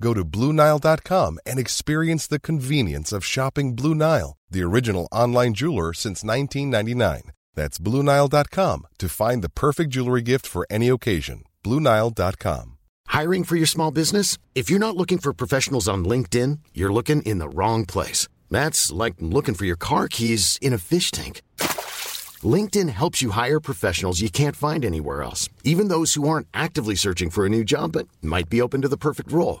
Go to BlueNile.com and experience the convenience of shopping Blue Nile, the original online jeweler since 1999. That's BlueNile.com to find the perfect jewelry gift for any occasion. BlueNile.com. Hiring for your small business? If you're not looking for professionals on LinkedIn, you're looking in the wrong place. That's like looking for your car keys in a fish tank. LinkedIn helps you hire professionals you can't find anywhere else, even those who aren't actively searching for a new job but might be open to the perfect role.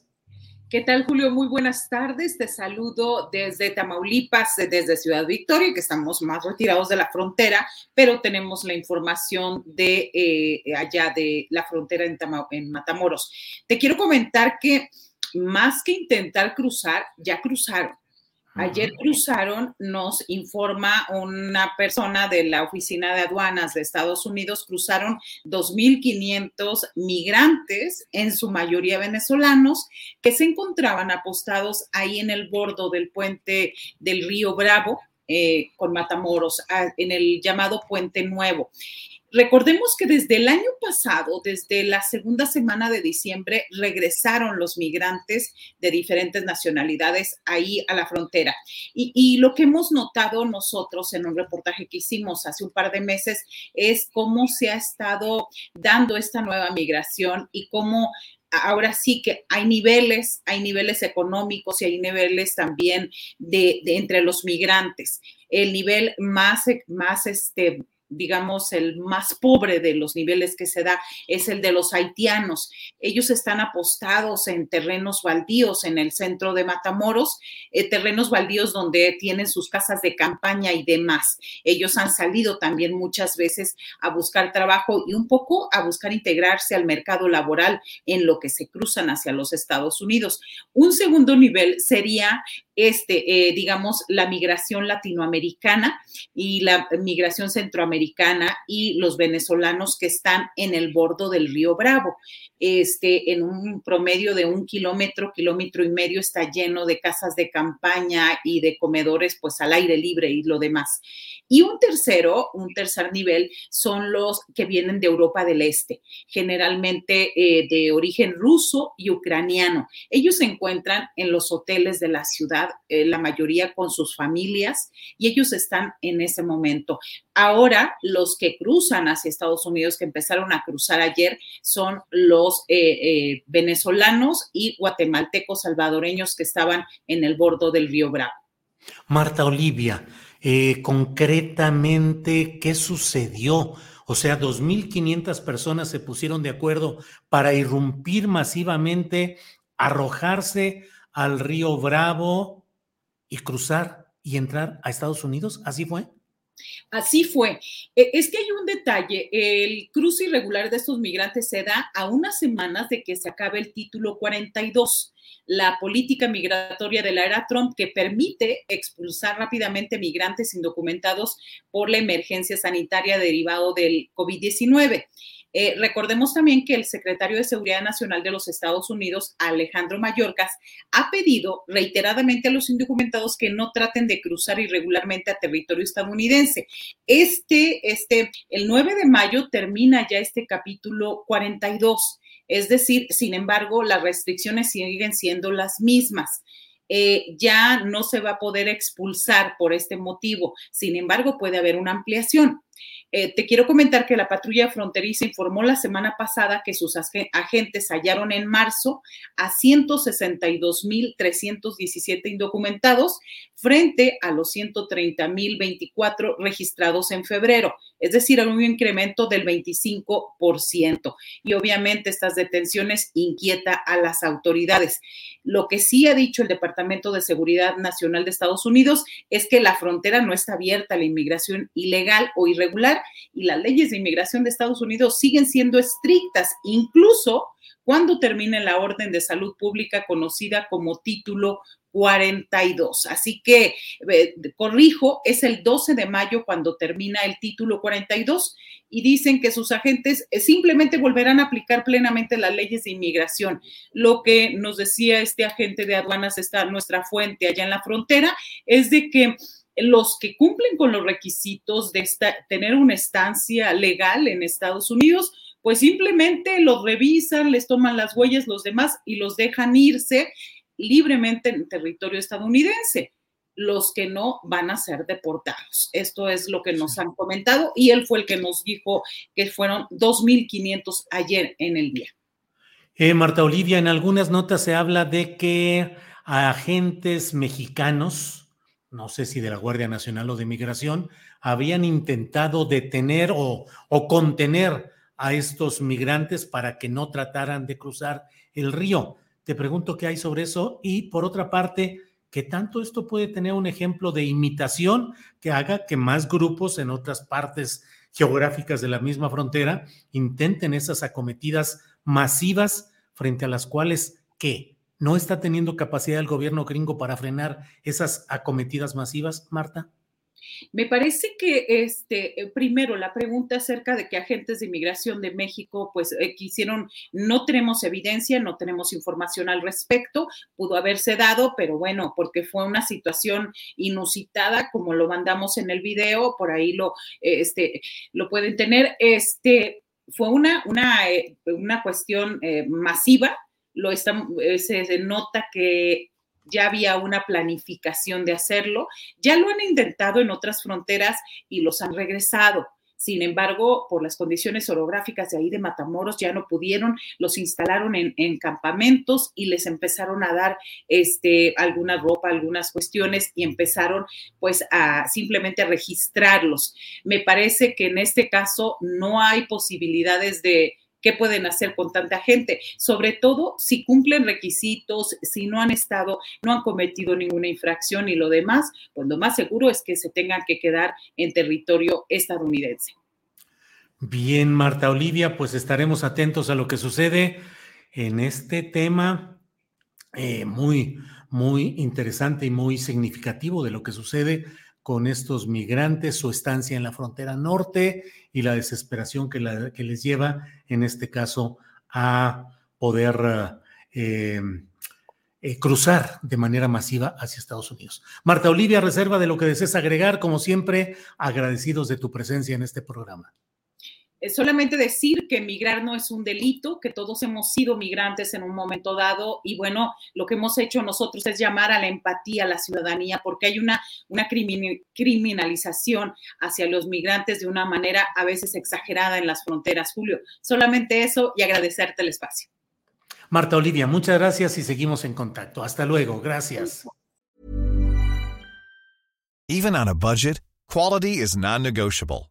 ¿Qué tal, Julio? Muy buenas tardes. Te saludo desde Tamaulipas, desde Ciudad Victoria, que estamos más retirados de la frontera, pero tenemos la información de eh, allá de la frontera en, en Matamoros. Te quiero comentar que más que intentar cruzar, ya cruzaron. Ayer cruzaron, nos informa una persona de la Oficina de Aduanas de Estados Unidos, cruzaron 2.500 migrantes, en su mayoría venezolanos, que se encontraban apostados ahí en el bordo del puente del río Bravo, eh, con Matamoros, en el llamado Puente Nuevo. Recordemos que desde el año pasado, desde la segunda semana de diciembre, regresaron los migrantes de diferentes nacionalidades ahí a la frontera. Y, lo que hemos notado nosotros en un reportaje que hicimos hace un par de meses es cómo se ha estado dando esta nueva migración y cómo ahora sí que hay niveles, hay niveles económicos y hay niveles también de, entre los migrantes. El nivel más, más este, digamos, el más pobre de los niveles que se da es el de los haitianos. Ellos están apostados en terrenos baldíos en el centro de Matamoros, eh, terrenos baldíos donde tienen sus casas de campaña y demás. Ellos han salido también muchas veces a buscar trabajo y un poco a buscar integrarse al mercado laboral en lo que se cruzan hacia los Estados Unidos. Un segundo nivel sería este, eh, digamos, la migración latinoamericana y la migración centroamericana y los venezolanos que están en el bordo del río Bravo. Este, en un promedio de un kilómetro, kilómetro y medio está lleno de casas de campaña y de comedores, pues al aire libre y lo demás. Y un tercero, un tercer nivel, son los que vienen de Europa del Este, generalmente eh, de origen ruso y ucraniano. Ellos se encuentran en los hoteles de la ciudad eh, la mayoría con sus familias, y ellos están en ese momento. Ahora, los que cruzan hacia Estados Unidos, que empezaron a cruzar ayer, son los eh, eh, venezolanos y guatemaltecos salvadoreños que estaban en el bordo del río Bravo. Marta Olivia, concretamente, ¿qué sucedió? O sea, 2.500 personas se pusieron de acuerdo para irrumpir masivamente, arrojarse al río Bravo y cruzar y entrar a Estados Unidos? ¿Así fue? Así fue. E, es que hay un detalle, el cruce irregular de estos migrantes se da a unas semanas de que se acabe el título 42, la política migratoria de la era Trump que permite expulsar rápidamente migrantes indocumentados por la emergencia sanitaria derivado del COVID-19. Eh, recordemos también que el secretario de Seguridad Nacional de los Estados Unidos, Alejandro Mayorkas, ha pedido reiteradamente a los indocumentados que no traten de cruzar irregularmente a territorio estadounidense. Este, este, el 9 de mayo termina ya este capítulo 42. Es decir, sin embargo, las restricciones siguen siendo las mismas. Eh, ya no se va a poder expulsar por este motivo. Sin embargo, puede haber una ampliación. Eh, te quiero comentar que la patrulla fronteriza informó la semana pasada que sus agentes hallaron en marzo a 162.317 indocumentados frente a los 130.024 registrados en febrero, es decir, un incremento del 25%. Y obviamente estas detenciones inquieta a las autoridades. Lo que sí ha dicho el Departamento de Seguridad Nacional de Estados Unidos es que la frontera no está abierta a la inmigración ilegal o irregular y las leyes de inmigración de Estados Unidos siguen siendo estrictas, incluso cuando termine la orden de salud pública conocida como título 42. Así que, eh, corrijo, es el 12 de mayo cuando termina el título 42 y dicen que sus agentes eh, simplemente volverán a aplicar plenamente las leyes de inmigración. Lo que nos decía este agente de aduanas, está nuestra fuente allá en la frontera, es de que los que cumplen con los requisitos de tener una estancia legal en Estados Unidos, pues simplemente los revisan, les toman las huellas los demás y los dejan irse libremente en territorio estadounidense. Los que no van a ser deportados. Esto es lo que nos han comentado y él fue el que nos dijo que fueron 2.500 ayer en el día. Eh, Marta Olivia, en algunas notas se habla de que agentes mexicanos, no sé si de la Guardia Nacional o de Migración, habían intentado detener o, o contener a estos migrantes para que no trataran de cruzar el río. Te pregunto qué hay sobre eso y por otra parte, ¿qué tanto esto puede tener un ejemplo de imitación que haga que más grupos en otras partes geográficas de la misma frontera intenten esas acometidas masivas frente a las cuales, ¿qué? ¿No está teniendo capacidad el gobierno gringo para frenar esas acometidas masivas, Marta? Me parece que, este, eh, primero, la pregunta acerca de que agentes de inmigración de México, pues, eh, quisieron, no tenemos evidencia, no tenemos información al respecto, pudo haberse dado, pero bueno, porque fue una situación inusitada, como lo mandamos en el video, por ahí lo, este, lo pueden tener, este, fue una, una, eh, una cuestión masiva, lo está, se nota que ya había una planificación de hacerlo, ya lo han intentado en otras fronteras y los han regresado. Sin embargo, por las condiciones orográficas de ahí de Matamoros ya no pudieron, los instalaron en, campamentos y les empezaron a dar este, alguna ropa, algunas cuestiones y empezaron pues a simplemente registrarlos. Me parece que en este caso no hay posibilidades de, qué pueden hacer con tanta gente, sobre todo si cumplen requisitos, si no han estado, no han cometido ninguna infracción y lo demás, pues lo más seguro es que se tengan que quedar en territorio estadounidense. Bien, Marta Olivia, pues estaremos atentos a lo que sucede en este tema eh, muy, muy interesante y muy significativo de lo que sucede con estos migrantes, su estancia en la frontera norte y la desesperación que, les lleva, en este caso, a poder eh, eh, cruzar de manera masiva hacia Estados Unidos. Marta Olivia, reserva de lo que desees agregar, como siempre, agradecidos de tu presencia en este programa solamente decir que migrar no es un delito, que todos hemos sido migrantes en un momento dado y bueno, lo que hemos hecho nosotros es llamar a la empatía, a la ciudadanía, porque hay una, una criminalización hacia los migrantes de una manera a veces exagerada en las fronteras. Julio, solamente eso y agradecerte el espacio. Marta Olivia, muchas gracias y seguimos en contacto. Hasta luego, gracias. Even on a budget, quality is non-negotiable.